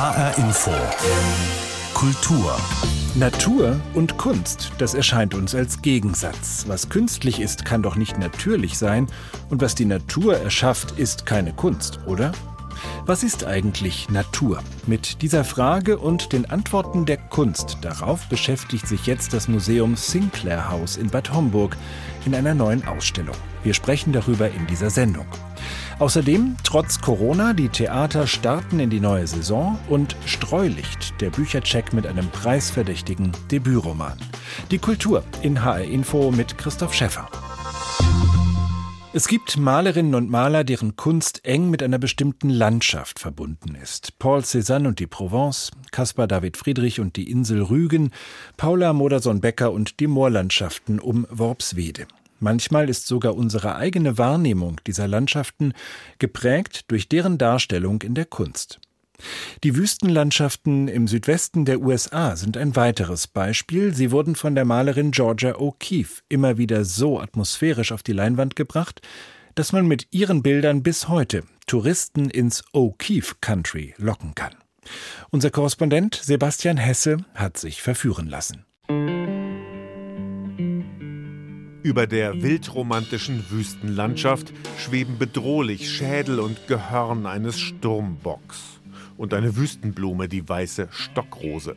HR Info. Kultur. Natur und Kunst, das erscheint uns als Gegensatz. Was künstlich ist, kann doch nicht natürlich sein, und was die Natur erschafft, ist keine Kunst, oder? Was ist eigentlich Natur? Mit dieser Frage und den Antworten der Kunst darauf beschäftigt sich jetzt das Museum Sinclair House in Bad Homburg in einer neuen Ausstellung. Wir sprechen darüber in dieser Sendung. Außerdem, trotz Corona, die Theater starten in die neue Saison und Streulicht, der Büchercheck mit einem preisverdächtigen Debütroman. Die Kultur in HR Info mit Christoph Schäffer. Es gibt Malerinnen und Maler, deren Kunst eng mit einer bestimmten Landschaft verbunden ist. Paul Cézanne und die Provence, Caspar David Friedrich und die Insel Rügen, Paula Modersohn-Becker und die Moorlandschaften um Worpswede. Manchmal ist sogar unsere eigene Wahrnehmung dieser Landschaften geprägt durch deren Darstellung in der Kunst. Die Wüstenlandschaften im Südwesten der USA sind ein weiteres Beispiel. Sie wurden von der Malerin Georgia O'Keeffe immer wieder so atmosphärisch auf die Leinwand gebracht, dass man mit ihren Bildern bis heute Touristen ins O'Keeffe Country locken kann. Unser Korrespondent Sebastian Hesse hat sich verführen lassen. Über der wildromantischen Wüstenlandschaft schweben bedrohlich Schädel und Gehörn eines Sturmbocks und eine Wüstenblume, die weiße Stockrose.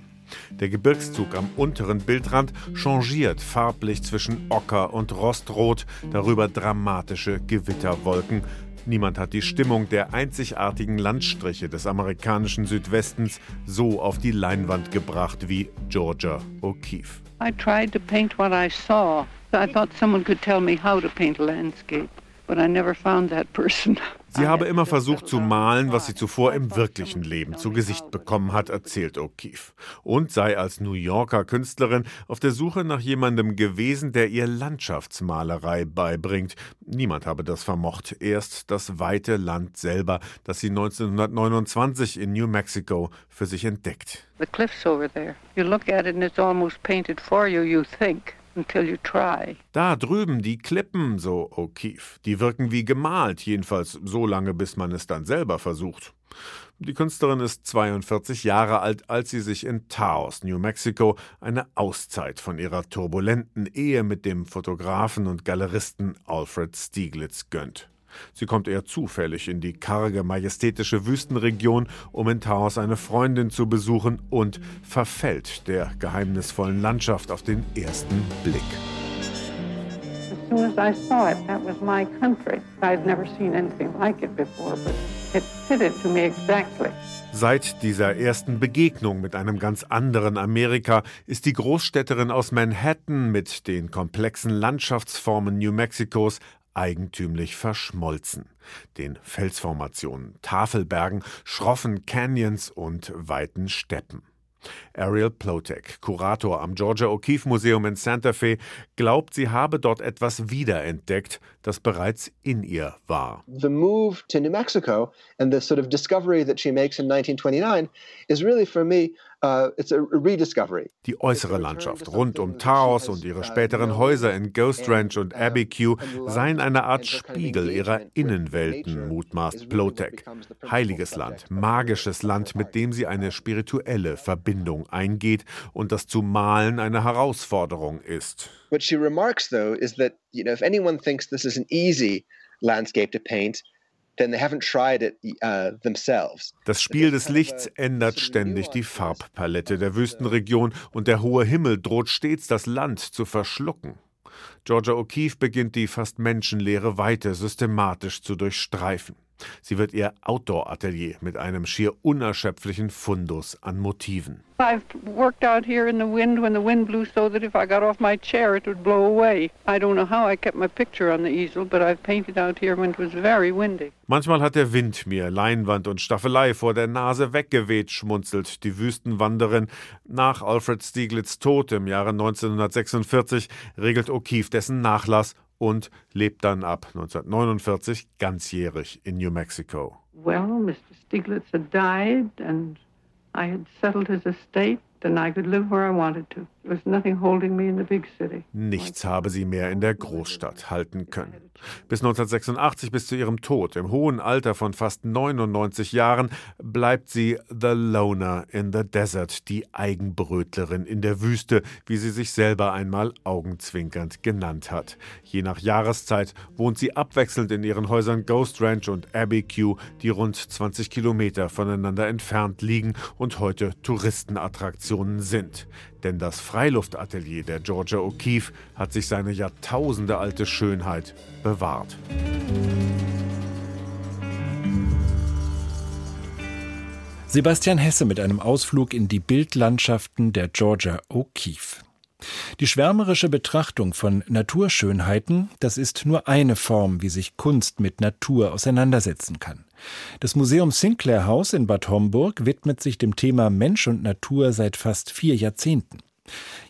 Der Gebirgszug am unteren Bildrand changiert farblich zwischen Ocker und Rostrot, darüber dramatische Gewitterwolken. Niemand hat die Stimmung der einzigartigen Landstriche des amerikanischen Südwestens so auf die Leinwand gebracht wie Georgia O'Keeffe. I tried to paint what I saw. I thought someone could tell me how to paint a landscape, but I never found that person. Sie habe immer versucht zu malen, was sie zuvor im wirklichen Leben zu Gesicht bekommen hat, erzählt O'Keeffe. Und sei als New Yorker Künstlerin auf der Suche nach jemandem gewesen, der ihr Landschaftsmalerei beibringt. Niemand habe das vermocht. Erst das weite Land selber, das sie 1929 in New Mexico für sich entdeckt. The cliffs over there. You look at it and it's almost painted for you, you think. Da drüben die Klippen, so O'Keefe, die wirken wie gemalt, jedenfalls so lange, bis man es dann selber versucht. Die Künstlerin ist 42 Jahre alt, als sie sich in Taos, New Mexico, eine Auszeit von ihrer turbulenten Ehe mit dem Fotografen und Galeristen Alfred Stieglitz gönnt. Sie kommt eher zufällig in die karge, majestätische Wüstenregion, um in Taos eine Freundin zu besuchen und verfällt der geheimnisvollen Landschaft auf den ersten Blick. As soon as I saw it, that was my country. I'd never seen anything like it before, but it fitted to me exactly. Seit dieser ersten Begegnung mit einem ganz anderen Amerika ist die Großstädterin aus Manhattan mit den komplexen Landschaftsformen New Mexicos eigentümlich verschmolzen. Den Felsformationen, Tafelbergen, schroffen Canyons und weiten Steppen. Ariel Plotek, Kurator am Georgia O'Keeffe Museum in Santa Fe, glaubt, sie habe dort etwas wiederentdeckt, das bereits in ihr war. The move to New Mexico and the sort of discovery that she makes in 1929 is really for me die äußere Landschaft rund um Taos und ihre späteren Häuser in Ghost Ranch und Abiquiu seien eine Art Spiegel ihrer Innenwelten, mutmaßt Plotek. Heiliges Land, magisches Land, mit dem sie eine spirituelle Verbindung eingeht und das zu malen eine Herausforderung ist. What she remarks though is that you know if anyone thinks this is an easy landscape to paint Uh, das Spiel des Lichts ändert ständig die Farbpalette der Wüstenregion und der hohe Himmel droht stets das Land zu verschlucken. Georgia O'Keeffe beginnt die fast menschenleere Weite systematisch zu durchstreifen. Sie wird ihr Outdoor-Atelier mit einem schier unerschöpflichen Fundus an Motiven. I've worked out here in the wind when the wind blew so that if I got off my chair it would blow away. I don't know how I kept my picture on the easel, but I've painted out here when it was very windy. Manchmal hat der Wind mir Leinwand und Staffelei vor der Nase weggeweht, schmunzelt die Wüstenwanderin. Nach Alfred Stieglitz Tod im Jahre 1946 regelt O'Keeffe dessen Nachlass und lebt dann ab 1949 ganzjährig in New Mexico. Well, Mr. Stieglitz had died and I had settled his estate and I could live where I wanted to. Nichts habe sie mehr in der Großstadt halten können. Bis 1986, bis zu ihrem Tod im hohen Alter von fast 99 Jahren, bleibt sie The Loner in the Desert, die Eigenbrötlerin in der Wüste, wie sie sich selber einmal augenzwinkernd genannt hat. Je nach Jahreszeit wohnt sie abwechselnd in ihren Häusern Ghost Ranch und Abbey Q, die rund 20 Kilometer voneinander entfernt liegen und heute Touristenattraktionen sind. Denn das Freiluftatelier der Georgia O'Keeffe hat sich seine jahrtausendealte Schönheit bewahrt. Sebastian Hesse mit einem Ausflug in die Bildlandschaften der Georgia O'Keeffe. Die schwärmerische Betrachtung von Naturschönheiten, das ist nur eine Form, wie sich Kunst mit Natur auseinandersetzen kann. Das Museum Sinclair House in Bad Homburg widmet sich dem Thema Mensch und Natur seit fast vier Jahrzehnten.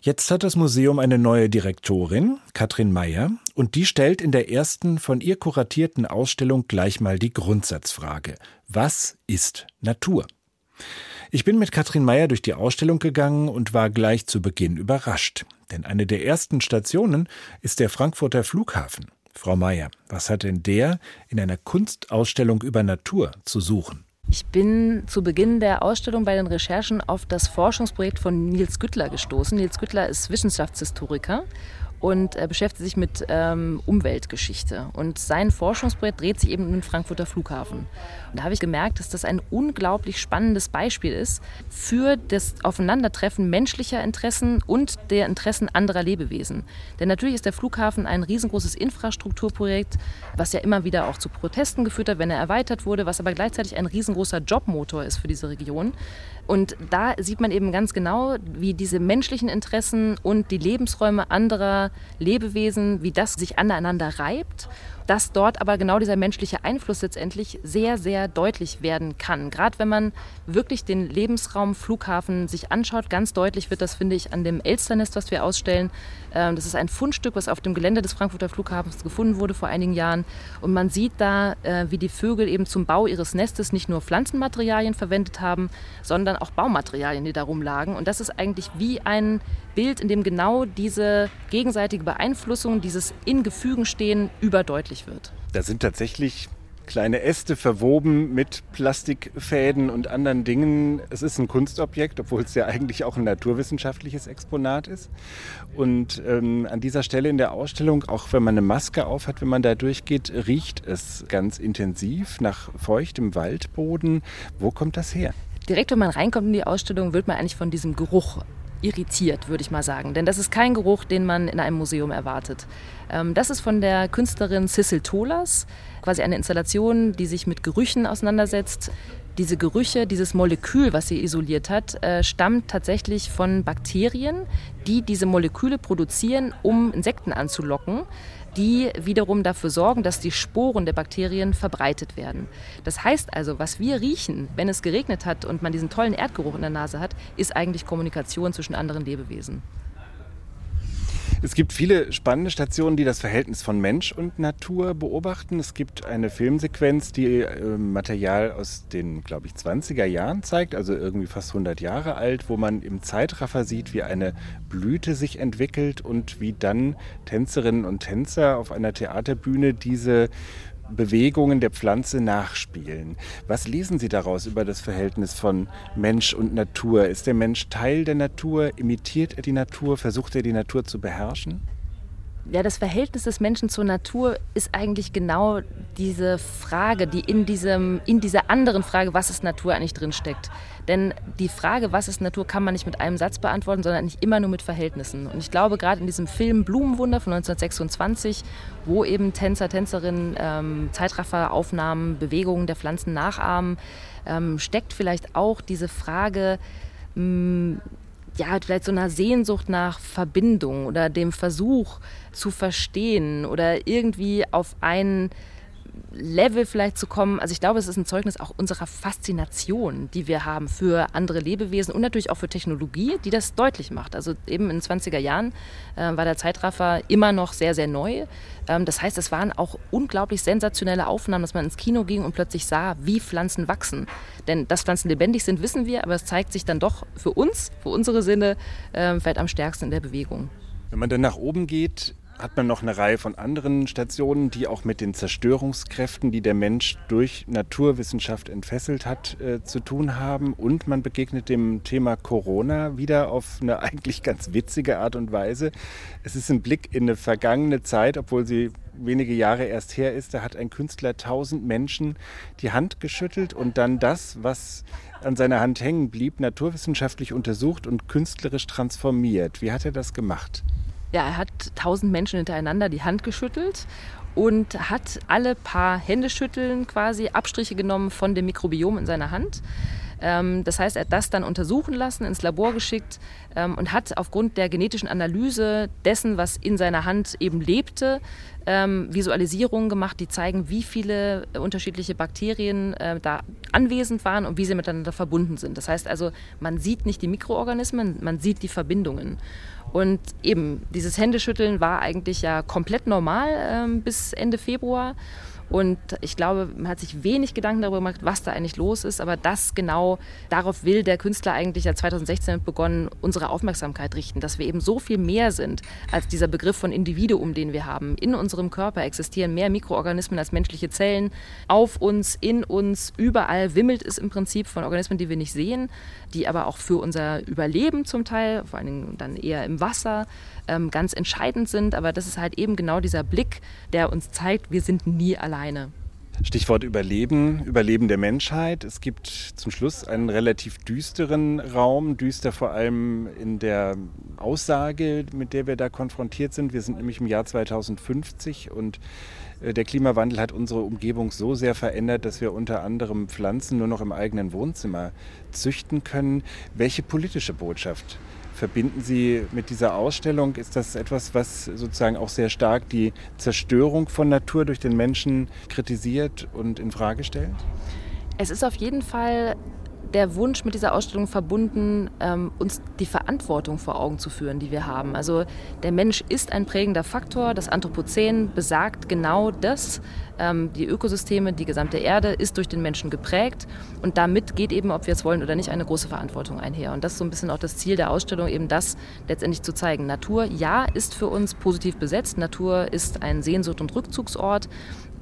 Jetzt hat das Museum eine neue Direktorin, Katrin Meyer, und die stellt in der ersten von ihr kuratierten Ausstellung gleich mal die Grundsatzfrage. Was ist Natur? Ich bin mit Katrin Meyer durch die Ausstellung gegangen und war gleich zu Beginn überrascht. Denn eine der ersten Stationen ist der Frankfurter Flughafen. Frau Meyer, was hat denn der in einer Kunstausstellung über Natur zu suchen? Ich bin zu Beginn der Ausstellung bei den Recherchen auf das Forschungsprojekt von Nils Güttler gestoßen. Nils Güttler ist Wissenschaftshistoriker und er beschäftigt sich mit ähm, Umweltgeschichte. Und sein Forschungsprojekt dreht sich eben um den Frankfurter Flughafen. Und da habe ich gemerkt, dass das ein unglaublich spannendes Beispiel ist für das Aufeinandertreffen menschlicher Interessen und der Interessen anderer Lebewesen. Denn natürlich ist der Flughafen ein riesengroßes Infrastrukturprojekt, was ja immer wieder auch zu Protesten geführt hat, wenn er erweitert wurde, was aber gleichzeitig ein riesengroßer Jobmotor ist für diese Region. Und da sieht man eben ganz genau, wie diese menschlichen Interessen und die Lebensräume anderer Lebewesen, wie das sich aneinander reibt dass dort aber genau dieser menschliche Einfluss letztendlich sehr, sehr deutlich werden kann. Gerade wenn man wirklich den Lebensraum Flughafen sich anschaut, ganz deutlich wird das, finde ich, an dem Elsternest, was wir ausstellen. Ähm, das ist ein Fundstück, was auf dem Gelände des Frankfurter Flughafens gefunden wurde vor einigen Jahren. Und man sieht da, äh, wie die Vögel eben zum Bau ihres Nestes nicht nur Pflanzenmaterialien verwendet haben, sondern auch Baumaterialien, die darum lagen. Und das ist eigentlich wie ein Bild, in dem genau diese gegenseitige Beeinflussung, dieses in Gefügen stehen, überdeutlich wird. Da sind tatsächlich kleine Äste verwoben mit Plastikfäden und anderen Dingen. Es ist ein Kunstobjekt, obwohl es ja eigentlich auch ein naturwissenschaftliches Exponat ist. Und ähm, an dieser Stelle in der Ausstellung, auch wenn man eine Maske aufhat, wenn man da durchgeht, riecht es ganz intensiv nach feuchtem Waldboden. Wo kommt das her? Direkt, wenn man reinkommt in die Ausstellung, wird man eigentlich von diesem Geruch irritiert, würde ich mal sagen. Denn das ist kein Geruch, den man in einem Museum erwartet. Ähm, das ist von der Künstlerin Cecil Tolas, quasi eine Installation, die sich mit Gerüchen auseinandersetzt. Diese Gerüche, dieses Molekül, was sie isoliert hat, äh, stammt tatsächlich von Bakterien, die diese Moleküle produzieren, um Insekten anzulocken die wiederum dafür sorgen, dass die Sporen der Bakterien verbreitet werden. Das heißt also, was wir riechen, wenn es geregnet hat und man diesen tollen Erdgeruch in der Nase hat, ist eigentlich Kommunikation zwischen anderen Lebewesen. Es gibt viele spannende Stationen, die das Verhältnis von Mensch und Natur beobachten. Es gibt eine Filmsequenz, die äh, Material aus den, glaube ich, 20er Jahren zeigt, also irgendwie fast 100 Jahre alt, wo man im Zeitraffer sieht, wie eine Blüte sich entwickelt und wie dann Tänzerinnen und Tänzer auf einer Theaterbühne diese Bewegungen der Pflanze nachspielen. Was lesen Sie daraus über das Verhältnis von Mensch und Natur? Ist der Mensch Teil der Natur? Imitiert er die Natur? Versucht er die Natur zu beherrschen? Ja, das Verhältnis des Menschen zur Natur ist eigentlich genau diese Frage, die in, diesem, in dieser anderen Frage, was ist Natur, eigentlich drinsteckt. Denn die Frage, was ist Natur, kann man nicht mit einem Satz beantworten, sondern nicht immer nur mit Verhältnissen. Und ich glaube, gerade in diesem Film Blumenwunder von 1926, wo eben Tänzer, Tänzerinnen ähm, Zeitrafferaufnahmen, Bewegungen der Pflanzen nachahmen, ähm, steckt vielleicht auch diese Frage, mh, hm, ja, vielleicht so einer Sehnsucht nach Verbindung oder dem Versuch zu verstehen oder irgendwie auf einen Level vielleicht zu kommen. Also ich glaube, es ist ein Zeugnis auch unserer Faszination, die wir haben für andere Lebewesen und natürlich auch für Technologie, die das deutlich macht. Also eben in den 20er Jahren äh, war der Zeitraffer immer noch sehr, sehr neu. Ähm, das heißt, es waren auch unglaublich sensationelle Aufnahmen, dass man ins Kino ging und plötzlich sah, wie Pflanzen wachsen. Denn dass Pflanzen lebendig sind, wissen wir, aber es zeigt sich dann doch für uns, für unsere Sinne, äh, vielleicht am stärksten in der Bewegung. Wenn man dann nach oben geht, hat man noch eine Reihe von anderen Stationen, die auch mit den Zerstörungskräften, die der Mensch durch Naturwissenschaft entfesselt hat, äh, zu tun haben. Und man begegnet dem Thema Corona wieder auf eine eigentlich ganz witzige Art und Weise. Es ist ein Blick in eine vergangene Zeit, obwohl sie wenige Jahre erst her ist. Da hat ein Künstler tausend Menschen die Hand geschüttelt und dann das, was an seiner Hand hängen blieb, naturwissenschaftlich untersucht und künstlerisch transformiert. Wie hat er das gemacht? Ja, er hat tausend Menschen hintereinander die Hand geschüttelt und hat alle paar Händeschütteln quasi Abstriche genommen von dem Mikrobiom in seiner Hand. Ähm, das heißt, er hat das dann untersuchen lassen, ins Labor geschickt ähm, und hat aufgrund der genetischen Analyse dessen, was in seiner Hand eben lebte, ähm, Visualisierungen gemacht, die zeigen, wie viele unterschiedliche Bakterien äh, da anwesend waren und wie sie miteinander verbunden sind. Das heißt also, man sieht nicht die Mikroorganismen, man sieht die Verbindungen. Und eben, dieses Händeschütteln war eigentlich ja komplett normal ähm, bis Ende Februar. Und ich glaube, man hat sich wenig Gedanken darüber gemacht, was da eigentlich los ist. Aber das genau, darauf will der Künstler eigentlich ja 2016 begonnen, unsere Aufmerksamkeit richten, dass wir eben so viel mehr sind als dieser Begriff von Individuum, den wir haben. In unserem Körper existieren mehr Mikroorganismen als menschliche Zellen. Auf uns, in uns, überall wimmelt es im Prinzip von Organismen, die wir nicht sehen, die aber auch für unser Überleben zum Teil, vor allen Dingen dann eher im Wasser, ähm, ganz entscheidend sind. Aber das ist halt eben genau dieser Blick, der uns zeigt, wir sind nie alleine. Stichwort Überleben, Überleben der Menschheit. Es gibt zum Schluss einen relativ düsteren Raum, düster vor allem in der Aussage, mit der wir da konfrontiert sind. Wir sind nämlich im Jahr 2050 und äh, der Klimawandel hat unsere Umgebung so sehr verändert, dass wir unter anderem Pflanzen nur noch im eigenen Wohnzimmer züchten können. Welche politische Botschaft verbinden Sie mit dieser Ausstellung? Ist das etwas, was sozusagen auch sehr stark die Zerstörung von Natur durch den Menschen kritisiert und in Frage stellt? Es ist auf jeden Fall der Wunsch mit dieser Ausstellung verbunden, ähm, uns die Verantwortung vor Augen zu führen, die wir haben. Also der Mensch ist ein prägender Faktor. Das Anthropozän besagt genau das. Ähm, die Ökosysteme, die gesamte Erde ist durch den Menschen geprägt. Und damit geht eben, ob wir es wollen oder nicht, eine große Verantwortung einher. Und das ist so ein bisschen auch das Ziel der Ausstellung, eben das letztendlich zu zeigen. Natur, ja, ist für uns positiv besetzt. Natur ist ein Sehnsucht- und Rückzugsort.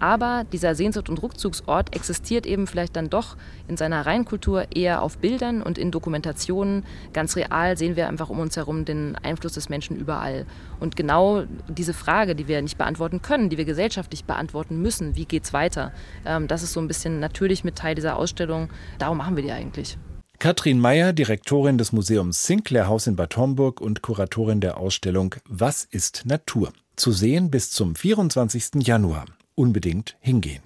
Aber dieser Sehnsucht- und Rückzugsort existiert eben vielleicht dann doch in seiner Reinkultur eher auf Bildern und in Dokumentationen. Ganz real sehen wir einfach um uns herum den Einfluss des Menschen überall. Und genau diese Frage, die wir nicht beantworten können, die wir gesellschaftlich beantworten müssen, wie geht es weiter, ähm, das ist so ein bisschen natürlich mit Teil dieser Ausstellung. Darum machen wir die eigentlich. Katrin Meyer, Direktorin des Museums Sinclair Haus in Bad Homburg und Kuratorin der Ausstellung Was ist Natur? Zu sehen bis zum 24. Januar unbedingt hingehen.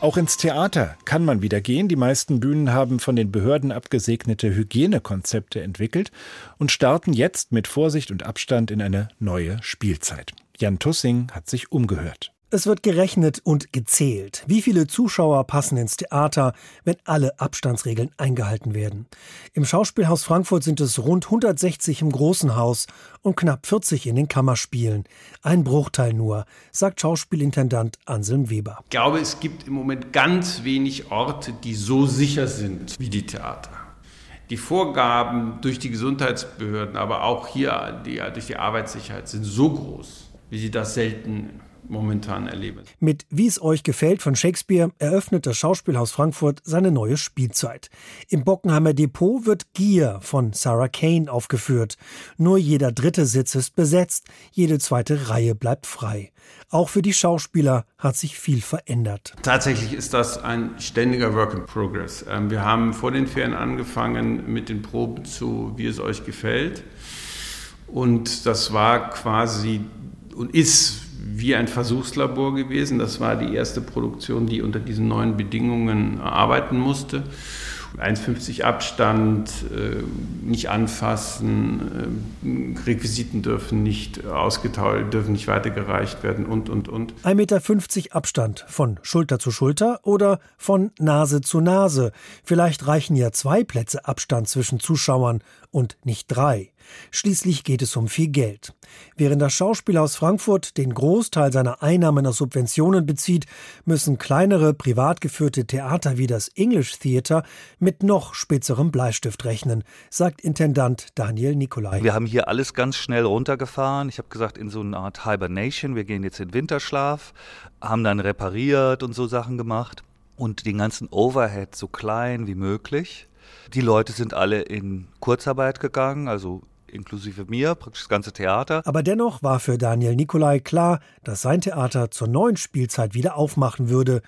Auch ins Theater kann man wieder gehen. Die meisten Bühnen haben von den Behörden abgesegnete Hygienekonzepte entwickelt und starten jetzt mit Vorsicht und Abstand in eine neue Spielzeit. Jan Tussing hat sich umgehört. Es wird gerechnet und gezählt. Wie viele Zuschauer passen ins Theater, wenn alle Abstandsregeln eingehalten werden? Im Schauspielhaus Frankfurt sind es rund 160 im großen Haus und knapp 40 in den Kammerspielen. Ein Bruchteil nur, sagt Schauspielintendant Anselm Weber. Ich glaube, es gibt im Moment ganz wenig Orte, die so sicher sind wie die Theater. Die Vorgaben durch die Gesundheitsbehörden, aber auch hier die, durch die Arbeitssicherheit sind so groß, wie sie das selten momentan erlebe. Mit Wie es euch gefällt von Shakespeare eröffnet das Schauspielhaus Frankfurt seine neue Spielzeit. Im Bockenheimer Depot wird Gier von Sarah Kane aufgeführt. Nur jeder dritte Sitz ist besetzt, jede zweite Reihe bleibt frei. Auch für die Schauspieler hat sich viel verändert. Tatsächlich ist das ein ständiger Work in Progress. Ähm, wir haben vor den Ferien angefangen mit den Proben zu Wie es euch gefällt. Und das war quasi und ist wie ein Versuchslabor gewesen. Das war die erste Produktion, die unter diesen neuen Bedingungen arbeiten musste. 1,50 Abstand, äh, nicht anfassen, äh, Requisiten dürfen nicht ausgetauscht, dürfen nicht weitergereicht werden und, und, und. 1,50 Meter Abstand von Schulter zu Schulter oder von Nase zu Nase. Vielleicht reichen ja zwei Plätze Abstand zwischen Zuschauern und nicht drei. Schließlich geht es um viel Geld. Während das Schauspielhaus Frankfurt den Großteil seiner Einnahmen aus Subventionen bezieht, müssen kleinere privat geführte Theater wie das English Theater mit noch spitzerem Bleistift rechnen, sagt Intendant Daniel Nicolai. Wir haben hier alles ganz schnell runtergefahren. Ich habe gesagt, in so eine Art Hibernation, wir gehen jetzt in Winterschlaf, haben dann repariert und so Sachen gemacht und den ganzen Overhead so klein wie möglich. Die Leute sind alle in Kurzarbeit gegangen, also inklusive mir, praktisch das ganze Theater. Aber dennoch war für Daniel Nicolai klar, dass sein Theater zur neuen Spielzeit wieder aufmachen würde.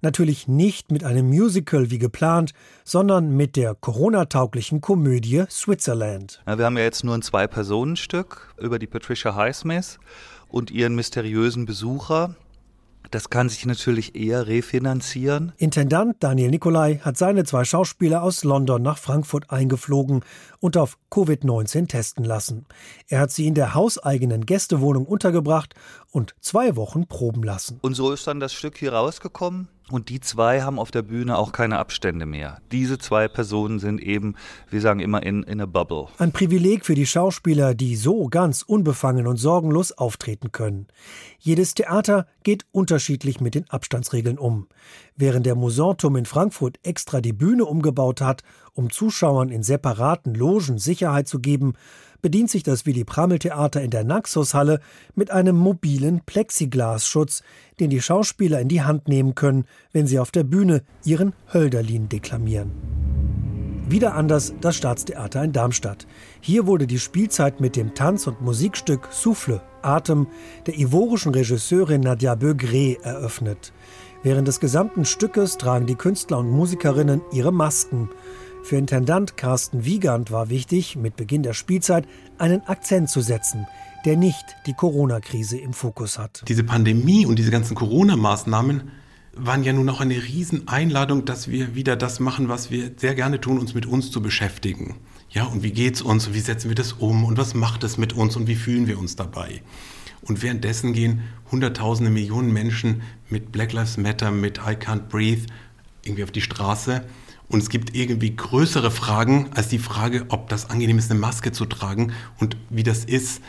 Natürlich nicht mit einem Musical wie geplant, sondern mit der Corona-tauglichen Komödie Switzerland. Ja, wir haben ja jetzt nur ein Zwei-Personen-Stück über die Patricia Highsmith und ihren mysteriösen Besucher. Das kann sich natürlich eher refinanzieren. Intendant Daniel Nicolai hat seine zwei Schauspieler aus London nach Frankfurt eingeflogen und auf Covid-19 testen lassen. Er hat sie in der hauseigenen Gästewohnung untergebracht und zwei Wochen proben lassen. Und so ist dann das Stück hier rausgekommen. Und die zwei haben auf der Bühne auch keine Abstände mehr. Diese zwei Personen sind eben, wir sagen immer, in, in a bubble. Ein Privileg für die Schauspieler, die so ganz unbefangen und sorgenlos auftreten können. Jedes Theater geht unterschiedlich mit den Abstandsregeln um. Während der Musanturm in Frankfurt extra die Bühne umgebaut hat, um Zuschauern in separaten Logen Sicherheit zu geben, bedient sich das Willy Prammel Theater in der Naxos-Halle mit einem mobilen Plexiglasschutz, den die Schauspieler in die Hand nehmen können, wenn sie auf der Bühne ihren Hölderlin deklamieren. Wieder anders das Staatstheater in Darmstadt. Hier wurde die Spielzeit mit dem Tanz- und Musikstück Souffle, Atem, der ivorischen Regisseurin Nadia Begré eröffnet. Während des gesamten Stückes tragen die Künstler und Musikerinnen ihre Masken. Für Intendant Carsten Wiegand war wichtig, mit Beginn der Spielzeit einen Akzent zu setzen, der nicht die Corona-Krise im Fokus hat. Diese Pandemie und diese ganzen Corona-Maßnahmen waren ja nun auch eine Rieseneinladung, dass wir wieder das machen, was wir sehr gerne tun, uns mit uns zu beschäftigen. Ja, und wie geht's uns und wie setzen wir das um und was macht es mit uns und wie fühlen wir uns dabei? Und währenddessen gehen Hunderttausende, Millionen Menschen mit Black Lives Matter, mit I Can't Breathe irgendwie auf die Straße und es gibt irgendwie größere Fragen als die Frage, ob das angenehm ist, eine Maske zu tragen und wie das ist,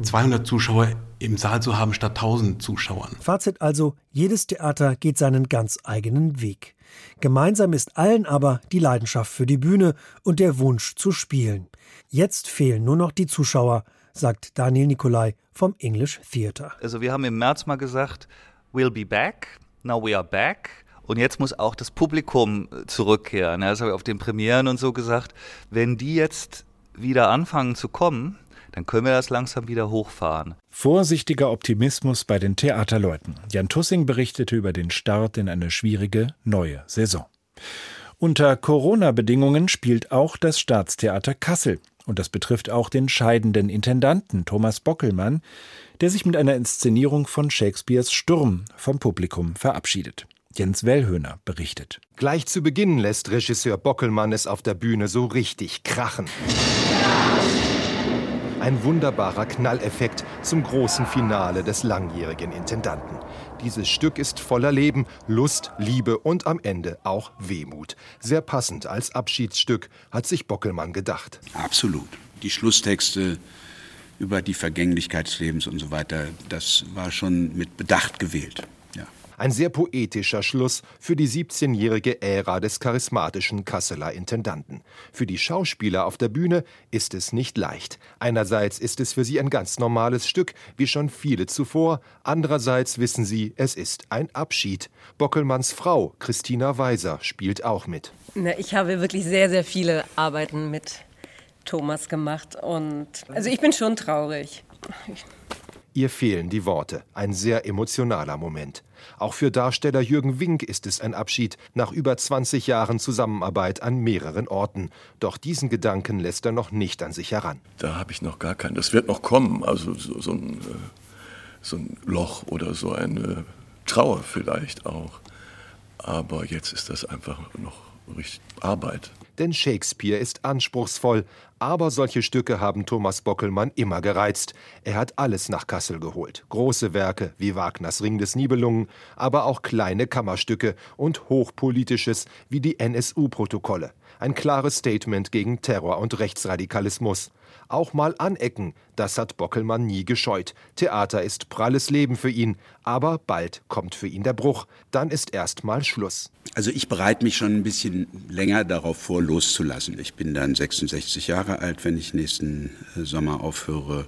200 äh, Zuschauer im Saal zu haben statt 1000 Zuschauern. Fazit also, jedes Theater geht seinen ganz eigenen Weg. Gemeinsam ist allen aber die Leidenschaft für die Bühne und der Wunsch zu spielen. Jetzt fehlen nur noch die Zuschauer, sagt Daniel Nicolai vom English Theater. Also wir haben im März mal gesagt, we'll be back, now we are back. Und jetzt muss auch das Publikum äh, zurückkehren. Das habe ich auf den Premieren und so gesagt. Wenn die jetzt wieder anfangen zu kommen, dann können wir das langsam wieder hochfahren. Vorsichtiger Optimismus bei den Theaterleuten. Jan Tussing berichtete über den Start in eine schwierige neue Saison. Unter Corona-Bedingungen spielt auch das Staatstheater Kassel. Und das betrifft auch den scheidenden Intendanten Thomas Bockelmann, der sich mit einer Inszenierung von Shakespeares Sturm vom Publikum verabschiedet. Jens Wellhöhner berichtet. Gleich zu Beginn lässt Regisseur Bockelmann es auf der Bühne so richtig krachen. Ein wunderbarer Knalleffekt zum großen Finale des langjährigen Intendanten. Dieses Stück ist voller Leben, Lust, Liebe und am Ende auch Wehmut. Sehr passend als Abschiedsstück, hat sich Bockelmann gedacht. Absolut. Die Schlusstexte über die Vergänglichkeit des Lebens und so weiter, das war schon mit Bedacht gewählt. Ein sehr poetischer Schluss für die 17-jährige Ära des charismatischen Kasseler Intendanten. Für die Schauspieler auf der Bühne ist es nicht leicht. Einerseits ist es für sie ein ganz normales Stück, wie schon viele zuvor. Andererseits wissen sie, es ist ein Abschied. Bockelmanns Frau, Christina Weiser, spielt auch mit. Ich habe wirklich sehr, sehr viele Arbeiten mit Thomas gemacht und also ich bin schon traurig. Ihr fehlen die Worte. Ein sehr emotionaler Moment. Auch für Darsteller Jürgen Wink ist es ein Abschied nach über 20 Jahren Zusammenarbeit an mehreren Orten. Doch diesen Gedanken lässt er noch nicht an sich heran. Da habe ich noch gar keinen. Das wird noch kommen. Also so, so, ein, äh, so ein Loch oder so eine Trauer vielleicht auch. aber jetzt ist das einfach noch richtig Arbeit. Denn Shakespeare ist anspruchsvoll, aber solche Stücke haben Thomas Bockelmann immer gereizt. Er hat alles nach Kassel geholt. Große Werke wie Wagners Ring des Nibelungen, aber auch kleine Kammerstücke und hochpolitisches wie die NSU-Protokolle. Ein klares Statement gegen Terror und Rechtsradikalismus. Auch mal anecken, das hat Bockelmann nie gescheut. Theater ist pralles Leben für ihn, aber bald kommt für ihn der Bruch. Dann ist erst mal Schluss. Also ich bereite mich schon ein bisschen länger darauf vor, loszulassen. Ich bin dann 66 Jahre alt, wenn ich nächsten äh, Sommer aufhöre.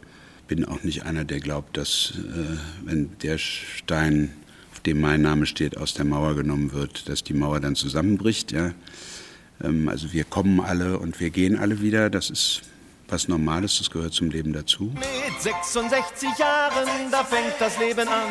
Bin auch nicht einer, der glaubt, dass äh, wenn der Stein, auf dem mein Name steht, aus der Mauer genommen wird, dass die Mauer dann zusammenbricht. Ja. Ähm, also wir kommen alle und wir gehen alle wieder. Das ist was Normales, das gehört zum Leben dazu. Mit 66 Jahren, da fängt das Leben an.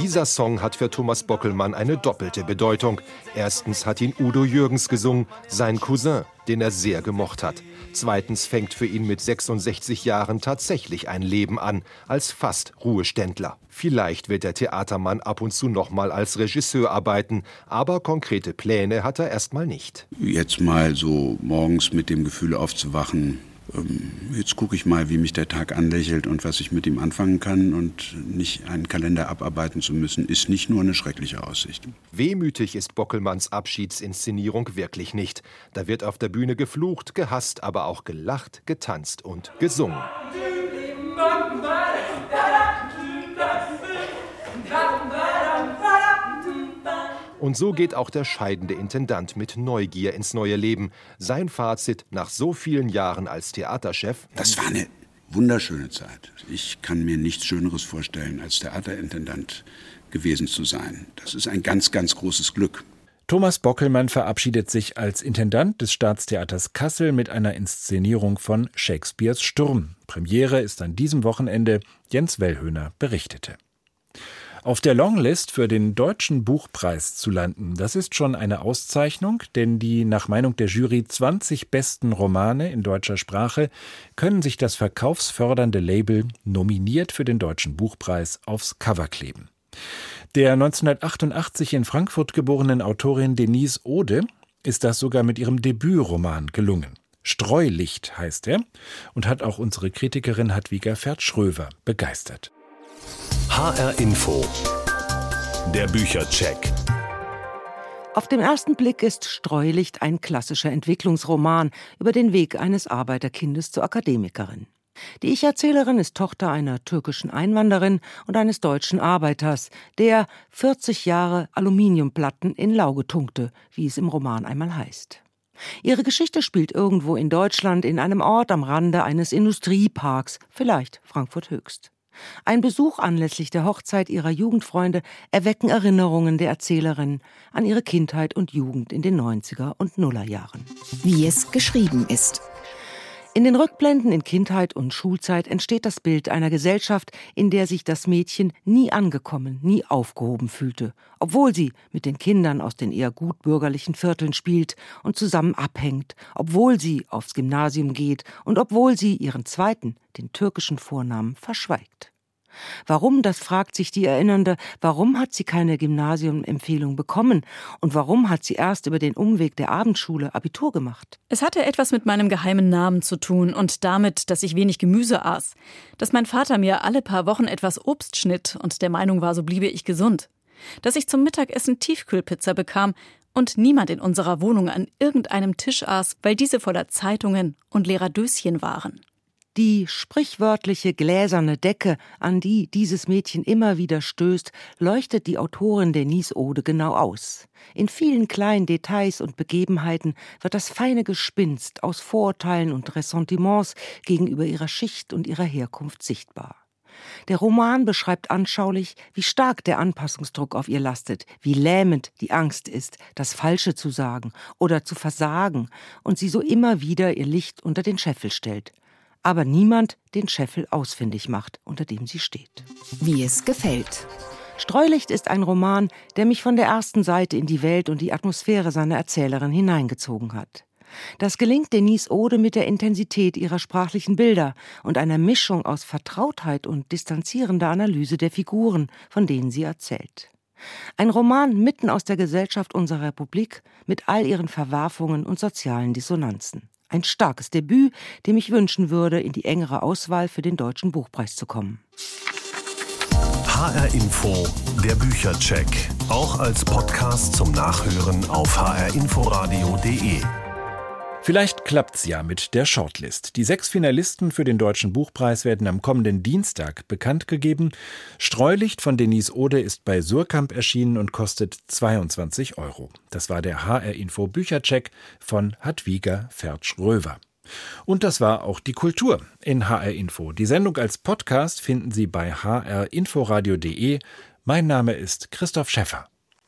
Dieser Song hat für Thomas Bockelmann eine doppelte Bedeutung. Erstens hat ihn Udo Jürgens gesungen, sein Cousin, den er sehr gemocht hat. Zweitens fängt für ihn mit 66 Jahren tatsächlich ein Leben an, als fast Ruheständler. Vielleicht wird der Theatermann ab und zu noch mal als Regisseur arbeiten, aber konkrete Pläne hat er erstmal nicht. Jetzt mal so morgens mit dem Gefühl aufzuwachen, jetzt gucke ich mal, wie mich der Tag anlächelt und was ich mit ihm anfangen kann und nicht einen Kalender abarbeiten zu müssen, ist nicht nur eine schreckliche Aussicht. Wehmütig ist Bockelmanns Abschiedsinszenierung wirklich nicht. Da wird auf der Bühne geflucht, gehasst, aber auch gelacht, getanzt und gesungen. Und so geht auch der scheidende Intendant mit Neugier ins neue Leben. Sein Fazit nach so vielen Jahren als Theaterchef. Das war eine wunderschöne Zeit. Ich kann mir nichts Schöneres vorstellen, als Theaterintendant gewesen zu sein. Das ist ein ganz, ganz großes Glück. Thomas Bockelmann verabschiedet sich als Intendant des Staatstheaters Kassel mit einer Inszenierung von Shakespeares Sturm. Premiere ist an diesem Wochenende. Jens Wellhöhner berichtete. Auf der Longlist für den Deutschen Buchpreis zu landen, das ist schon eine Auszeichnung, denn die nach Meinung der Jury 20 besten Romane in deutscher Sprache können sich das verkaufsfördernde Label nominiert für den Deutschen Buchpreis aufs Cover kleben. Der 1988 in Frankfurt geborenen Autorin Denise Ode ist das sogar mit ihrem Debütroman gelungen. Streulicht heißt er und hat auch unsere Kritikerin Hadwiga Fert-Schröver begeistert. HR Info. Der Büchercheck. Auf den ersten Blick ist Streulicht ein klassischer Entwicklungsroman über den Weg eines Arbeiterkindes zur Akademikerin. Die Ich-Erzählerin ist Tochter einer türkischen Einwanderin und eines deutschen Arbeiters, der 40 Jahre Aluminiumplatten in Lauge tunkte, wie es im Roman einmal heißt. Ihre Geschichte spielt irgendwo in Deutschland in einem Ort am Rande eines Industrieparks, vielleicht Frankfurt Höchst. Ein Besuch anlässlich der Hochzeit ihrer Jugendfreunde erwecken Erinnerungen der Erzählerin an ihre Kindheit und Jugend in den 90er und Nullerjahren. Wie es geschrieben ist. In den Rückblenden in Kindheit und Schulzeit entsteht das Bild einer Gesellschaft, in der sich das Mädchen nie angekommen, nie aufgehoben fühlte, obwohl sie mit den Kindern aus den eher gutbürgerlichen Vierteln spielt und zusammen abhängt, obwohl sie aufs Gymnasium geht und obwohl sie ihren zweiten, den türkischen Vornamen, verschweigt. Warum, das fragt sich die Erinnernde, warum hat sie keine Gymnasiumempfehlung bekommen und warum hat sie erst über den Umweg der Abendschule Abitur gemacht? Es hatte etwas mit meinem geheimen Namen zu tun und damit, dass ich wenig Gemüse aß, dass mein Vater mir alle paar Wochen etwas Obst schnitt und der Meinung war, so bliebe ich gesund, dass ich zum Mittagessen Tiefkühlpizza bekam und niemand in unserer Wohnung an irgendeinem Tisch aß, weil diese voller Zeitungen und leerer Döschen waren. Die sprichwörtliche gläserne Decke, an die dieses Mädchen immer wieder stößt, leuchtet die Autorin Denise Ode genau aus. In vielen kleinen Details und Begebenheiten wird das feine Gespinst aus Vorurteilen und Ressentiments gegenüber ihrer Schicht und ihrer Herkunft sichtbar. Der Roman beschreibt anschaulich, wie stark der Anpassungsdruck auf ihr lastet, wie lähmend die Angst ist, das Falsche zu sagen oder zu versagen und sie so immer wieder ihr Licht unter den Scheffel stellt aber niemand den Scheffel ausfindig macht, unter dem sie steht. Wie es gefällt. Streulicht ist ein Roman, der mich von der ersten Seite in die Welt und die Atmosphäre seiner Erzählerin hineingezogen hat. Das gelingt Denise Ode mit der Intensität ihrer sprachlichen Bilder und einer Mischung aus Vertrautheit und distanzierender Analyse der Figuren, von denen sie erzählt. Ein Roman mitten aus der Gesellschaft unserer Republik mit all ihren Verwerfungen und sozialen Dissonanzen. Ein starkes Debüt, dem ich wünschen würde, in die engere Auswahl für den Deutschen Buchpreis zu kommen. HR Info, der Büchercheck. Auch als Podcast zum Nachhören auf hrinforadio.de. Vielleicht klappt's ja mit der Shortlist. Die sechs Finalisten für den Deutschen Buchpreis werden am kommenden Dienstag bekannt gegeben. Streulicht von Denise Ode ist bei Surkamp erschienen und kostet 22 Euro. Das war der HR Info Büchercheck von Hadwiga Fertsch-Röver. Und das war auch die Kultur in HR Info. Die Sendung als Podcast finden Sie bei hrinforadio.de. Mein Name ist Christoph Schäffer.